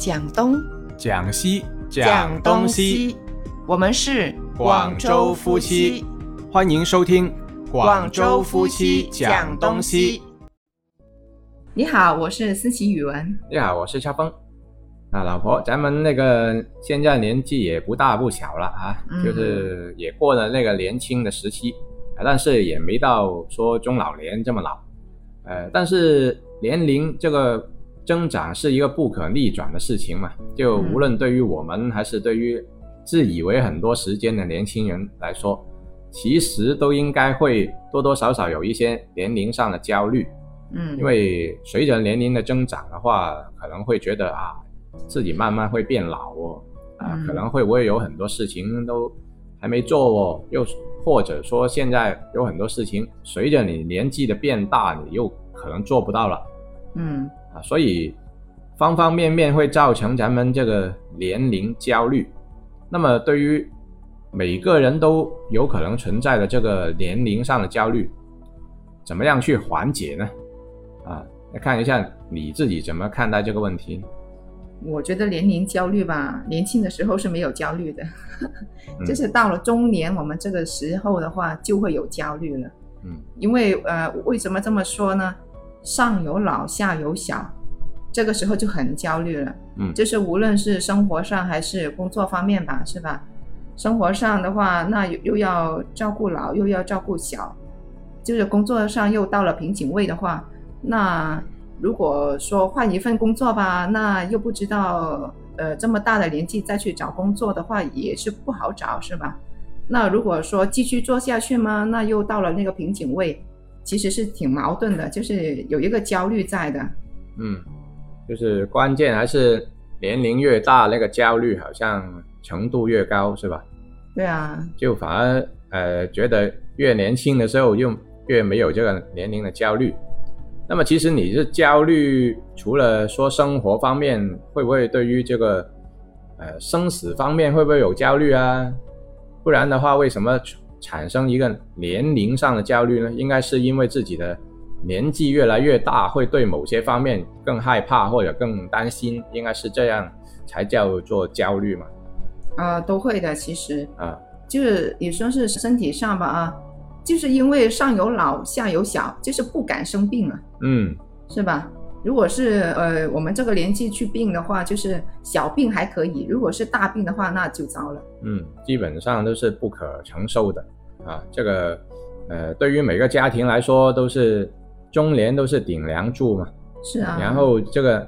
讲东讲西讲东西，我们是广州夫妻，欢迎收听广州夫妻讲东西。你好，我是思琪语文。你好，我是超峰。啊，老婆，咱们那个现在年纪也不大不小了啊，嗯就是也过了那个年轻的时期，啊但是也没到说中老年这么老。呃，但是年龄这个增长是一个不可逆转的事情嘛，就嗯无论对于我们还是对于自以为很多时间的年轻人来说，其实都应该会多多少少有一些年龄上的焦虑。嗯，因为随着年龄的增长的话，可能会觉得啊，自己慢慢会变老哦，啊，嗯。可能会不会有很多事情都还没做哦，又或者说现在有很多事情随着你年纪的变大，你又可能做不到了嗯啊，所以方方面面会造成咱们这个年龄焦虑。那么对于每个人都有可能存在的这个年龄上的焦虑，怎么样去缓解呢？啊，来看一下你自己怎么看待这个问题。我觉得年龄焦虑吧，年轻的时候是没有焦虑的，嗯就是到了中年，我们这个时候的话就会有焦虑了。嗯因为呃，为什么这么说呢？上有老，下有小，这个时候就很焦虑了。嗯就是无论是生活上还是工作方面吧，是吧？生活上的话，那又又要照顾老，又要照顾小，就是工作上又到了瓶颈位的话，那如果说换一份工作吧，那又不知道呃这么大的年纪再去找工作的话，也是不好找，是吧？那如果说继续做下去吗？那又到了那个瓶颈位，其实是挺矛盾的，就是有一个焦虑在的。嗯，就是关键还是年龄越大，那个焦虑好像程度越高，是吧？对啊，就反而呃觉得越年轻的时候又越没有这个年龄的焦虑。那么其实你是焦虑，除了说生活方面，会不会对于这个呃生死方面会不会有焦虑啊？不然的话，为什么产生一个年龄上的焦虑呢？应该是因为自己的年纪越来越大，会对某些方面更害怕或者更担心，应该是这样才叫做焦虑嘛？啊、都会的，其实。啊，就是也说是身体上吧啊，就是因为上有老下有小，就是不敢生病了，嗯是吧？如果是呃我们这个年纪去病的话，就是小病还可以；如果是大病的话，那就糟了。嗯，基本上都是不可承受的啊。这个呃，对于每个家庭来说，都是中年都是顶梁柱嘛。是啊，然后这个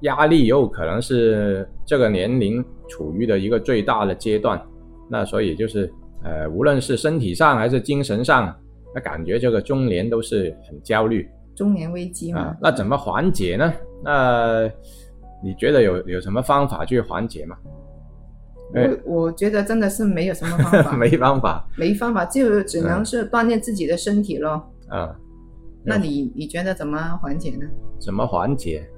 压力又可能是这个年龄处于的一个最大的阶段，那所以就是呃，无论是身体上还是精神上，那感觉这个中年都是很焦虑中年危机嘛。啊。那怎么缓解呢？那你觉得有有什么方法去缓解吗？哎我我觉得真的是没有什么方法，没方法没方法，就只能是锻炼自己的身体咯。啊。那你你觉得怎么缓解呢？怎么缓解？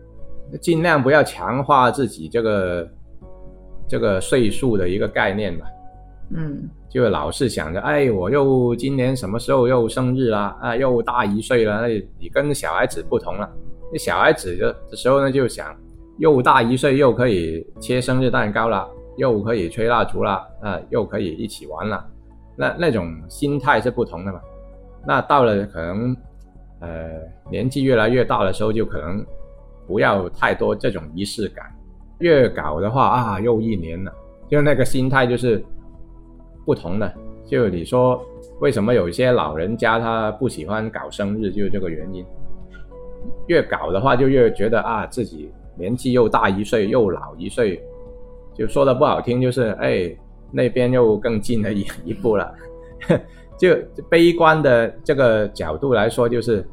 尽量不要强化自己这个这个岁数的一个概念吧。嗯就老是想着，哎，我又今年什么时候又生日啦？啊，又大一岁了。那你跟小孩子不同了，那小孩子的的时候呢，就想又大一岁，又可以切生日蛋糕了，又可以吹蜡烛了，啊，又可以一起玩了。那那种心态是不同的嘛。那到了可能呃年纪越来越大的时候，就可能不要太多这种仪式感。越搞的话啊，又一年了，就那个心态就是不同的。就你说为什么有些老人家他不喜欢搞生日，就是这个原因。越搞的话，就越觉得啊自己年纪又大一岁，又老一岁，就说的不好听，就是哎那边又更近了一一步了。就悲观的这个角度来说，就是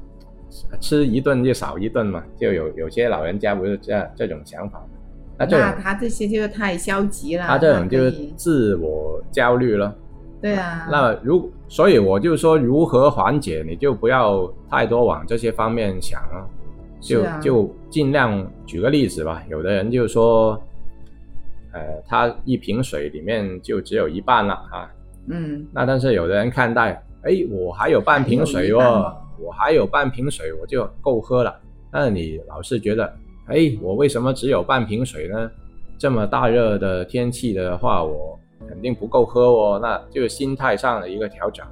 吃一顿就少一顿嘛。就有有些老人家不是这这种想法？那这种那他这些就太消极了。他这种就是自我焦虑了。对啊。那如所以我就说如何缓解，你就不要太多往这些方面想了，就啊就尽量举个例子吧。有的人就说，呃，他一瓶水里面就只有一半了啊。嗯那但是有的人看待，哎，我还有半瓶水哦，我还有半瓶水我就够喝了。但是你老是觉得哎，我为什么只有半瓶水呢？这么大热的天气的话，我肯定不够喝哦。那就是心态上的一个调整。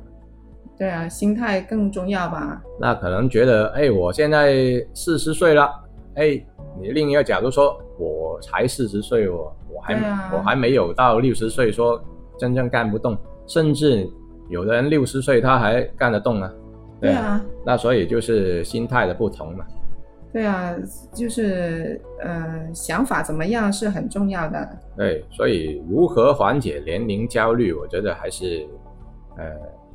对啊，心态更重要吧？那可能觉得，哎，我现在四十岁了，哎，你另一个角度说，我才四十岁哦，我还我还没有到六十岁，说真正干不动，甚至有的人六十岁他还干得动呢。对啊，那所以就是心态的不同嘛。对啊，就是呃，想法怎么样是很重要的。对，所以如何缓解年龄焦虑，我觉得还是呃，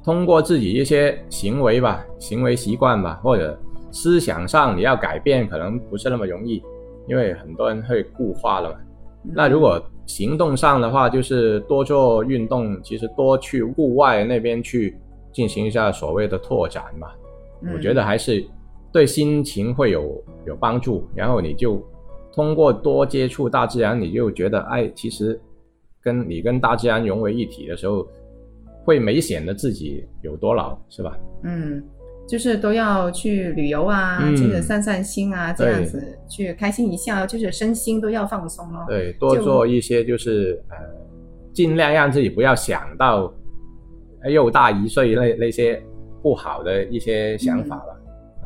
通过自己一些行为吧，行为习惯吧，或者思想上你要改变，可能不是那么容易，因为很多人会固化了嘛。那如果行动上的话，就是多做运动，其实多去户外那边去进行一下所谓的拓展嘛，我觉得还是。对心情会有有帮助，然后你就通过多接触大自然，你就觉得哎，其实跟你跟大自然融为一体的时候，会没显得自己有多老，是吧？嗯，就是都要去旅游啊，就是散散心啊，这样子去开心一下，就是身心都要放松咯。对，多做一些就是呃，尽量让自己不要想到又大一岁那那些不好的一些想法了。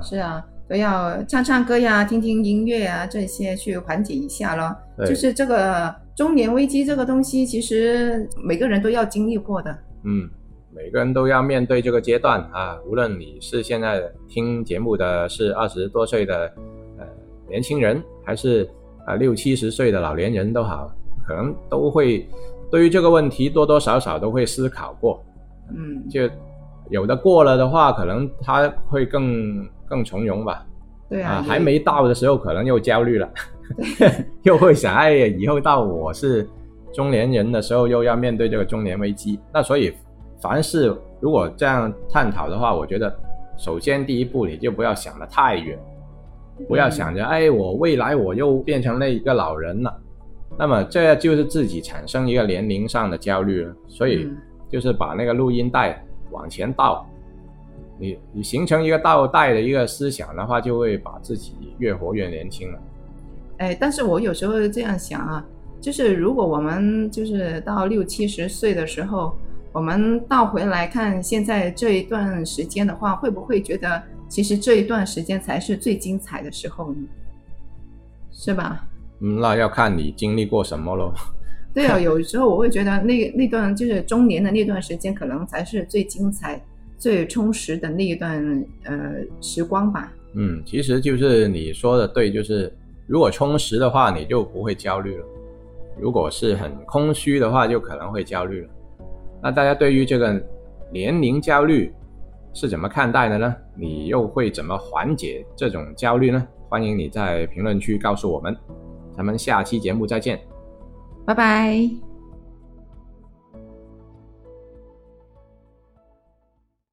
是啊，都要唱唱歌呀，听听音乐啊，这些去缓解一下咯。就是这个中年危机这个东西，其实每个人都要经历过的。嗯，每个人都要面对这个阶段啊。无论你是现在听节目的是二十多岁的呃年轻人，还是啊六七十岁的老年人都好，可能都会对于这个问题多多少少都会思考过。嗯，就有的过了的话，可能他会更。更从容吧，对啊，还没到的时候可能又焦虑了，又会想，哎呀，以后到我是中年人的时候，又要面对这个中年危机。那所以，凡是如果这样探讨的话，我觉得，首先第一步你就不要想的太远，不要想着，哎，我未来我又变成那一个老人了，那么这就是自己产生一个年龄上的焦虑了。所以，就是把那个录音带往前倒。你你形成一个倒带的一个思想的话，就会把自己越活越年轻了。哎，但是我有时候这样想啊，就是如果我们就是到六七十岁的时候，我们倒回来看现在这一段时间的话，会不会觉得其实这一段时间才是最精彩的时候呢？是吧？嗯，那要看你经历过什么喽。对啊，有时候我会觉得那那段就是中年的那段时间，可能才是最精彩。最充实的那一段呃时光吧。嗯，其实就是你说的对，就是如果充实的话，你就不会焦虑了；如果是很空虚的话，就可能会焦虑了。那大家对于这个年龄焦虑是怎么看待的呢？你又会怎么缓解这种焦虑呢？欢迎你在评论区告诉我们。咱们下期节目再见，拜拜。